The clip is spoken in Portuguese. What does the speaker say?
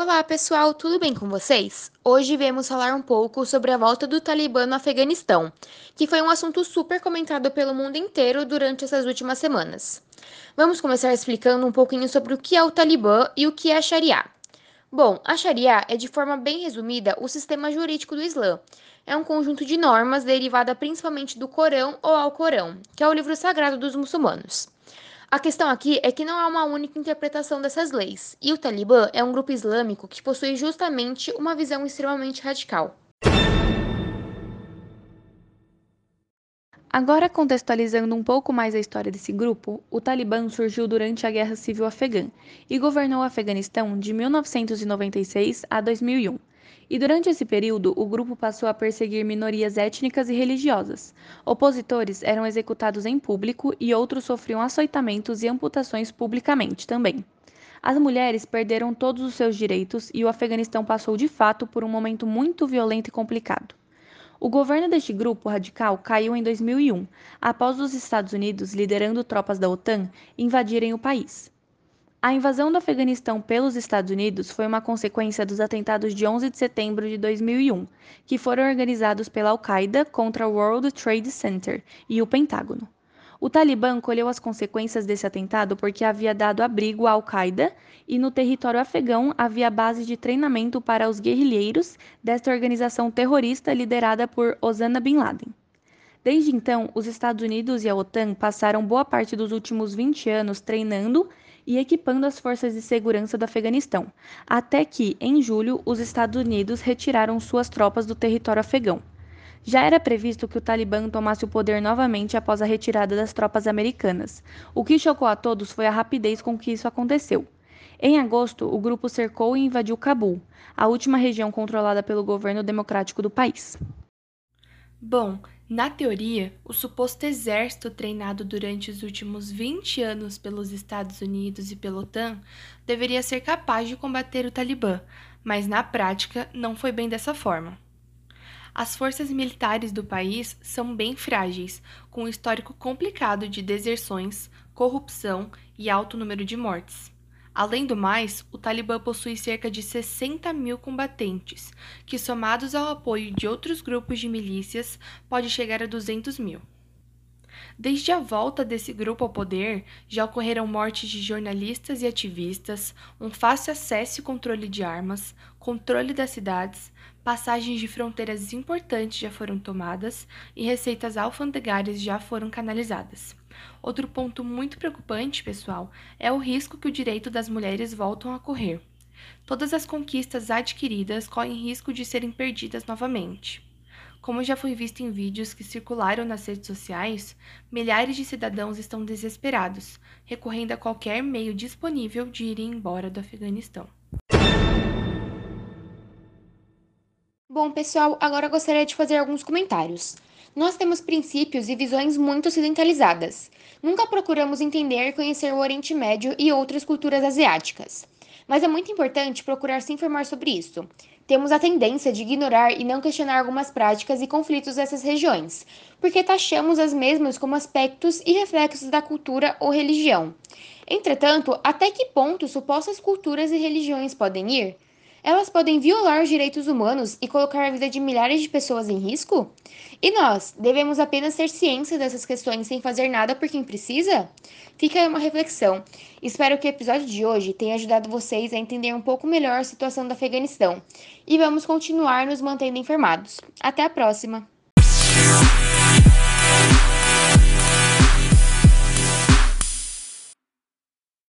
Olá pessoal, tudo bem com vocês? Hoje viemos falar um pouco sobre a volta do Talibã no Afeganistão, que foi um assunto super comentado pelo mundo inteiro durante essas últimas semanas. Vamos começar explicando um pouquinho sobre o que é o Talibã e o que é a Sharia. Bom, a Sharia é de forma bem resumida o sistema jurídico do Islã. É um conjunto de normas derivada principalmente do Corão ou Alcorão, que é o livro sagrado dos muçulmanos. A questão aqui é que não há uma única interpretação dessas leis, e o Talibã é um grupo islâmico que possui justamente uma visão extremamente radical. Agora, contextualizando um pouco mais a história desse grupo, o Talibã surgiu durante a Guerra Civil Afegã e governou o Afeganistão de 1996 a 2001. E durante esse período, o grupo passou a perseguir minorias étnicas e religiosas. Opositores eram executados em público e outros sofriam açoitamentos e amputações publicamente também. As mulheres perderam todos os seus direitos e o Afeganistão passou de fato por um momento muito violento e complicado. O governo deste grupo radical caiu em 2001, após os Estados Unidos, liderando tropas da OTAN, invadirem o país. A invasão do Afeganistão pelos Estados Unidos foi uma consequência dos atentados de 11 de setembro de 2001, que foram organizados pela Al-Qaeda contra o World Trade Center e o Pentágono. O Talibã colheu as consequências desse atentado porque havia dado abrigo à Al-Qaeda e no território afegão havia base de treinamento para os guerrilheiros desta organização terrorista liderada por Osama Bin Laden. Desde então, os Estados Unidos e a OTAN passaram boa parte dos últimos 20 anos treinando e equipando as forças de segurança do Afeganistão, até que, em julho, os Estados Unidos retiraram suas tropas do território afegão. Já era previsto que o Talibã tomasse o poder novamente após a retirada das tropas americanas. O que chocou a todos foi a rapidez com que isso aconteceu. Em agosto, o grupo cercou e invadiu Cabul, a última região controlada pelo governo democrático do país. Bom, na teoria, o suposto exército treinado durante os últimos 20 anos pelos Estados Unidos e pela OTAN deveria ser capaz de combater o Talibã, mas na prática não foi bem dessa forma. As forças militares do país são bem frágeis, com um histórico complicado de deserções, corrupção e alto número de mortes. Além do mais, o Talibã possui cerca de 60 mil combatentes, que somados ao apoio de outros grupos de milícias, pode chegar a 200 mil. Desde a volta desse grupo ao poder, já ocorreram mortes de jornalistas e ativistas, um fácil acesso e controle de armas, controle das cidades, passagens de fronteiras importantes já foram tomadas e receitas alfandegárias já foram canalizadas. Outro ponto muito preocupante, pessoal, é o risco que o direito das mulheres voltam a correr. Todas as conquistas adquiridas correm risco de serem perdidas novamente. Como já foi visto em vídeos que circularam nas redes sociais, milhares de cidadãos estão desesperados, recorrendo a qualquer meio disponível de irem embora do Afeganistão. Bom, pessoal, agora gostaria de fazer alguns comentários. Nós temos princípios e visões muito ocidentalizadas. Nunca procuramos entender e conhecer o Oriente Médio e outras culturas asiáticas. Mas é muito importante procurar se informar sobre isso. Temos a tendência de ignorar e não questionar algumas práticas e conflitos dessas regiões, porque taxamos as mesmas como aspectos e reflexos da cultura ou religião. Entretanto, até que ponto supostas culturas e religiões podem ir? Elas podem violar os direitos humanos e colocar a vida de milhares de pessoas em risco? E nós, devemos apenas ter ciência dessas questões sem fazer nada por quem precisa? Fica aí uma reflexão. Espero que o episódio de hoje tenha ajudado vocês a entender um pouco melhor a situação do Afeganistão. E vamos continuar nos mantendo informados. Até a próxima!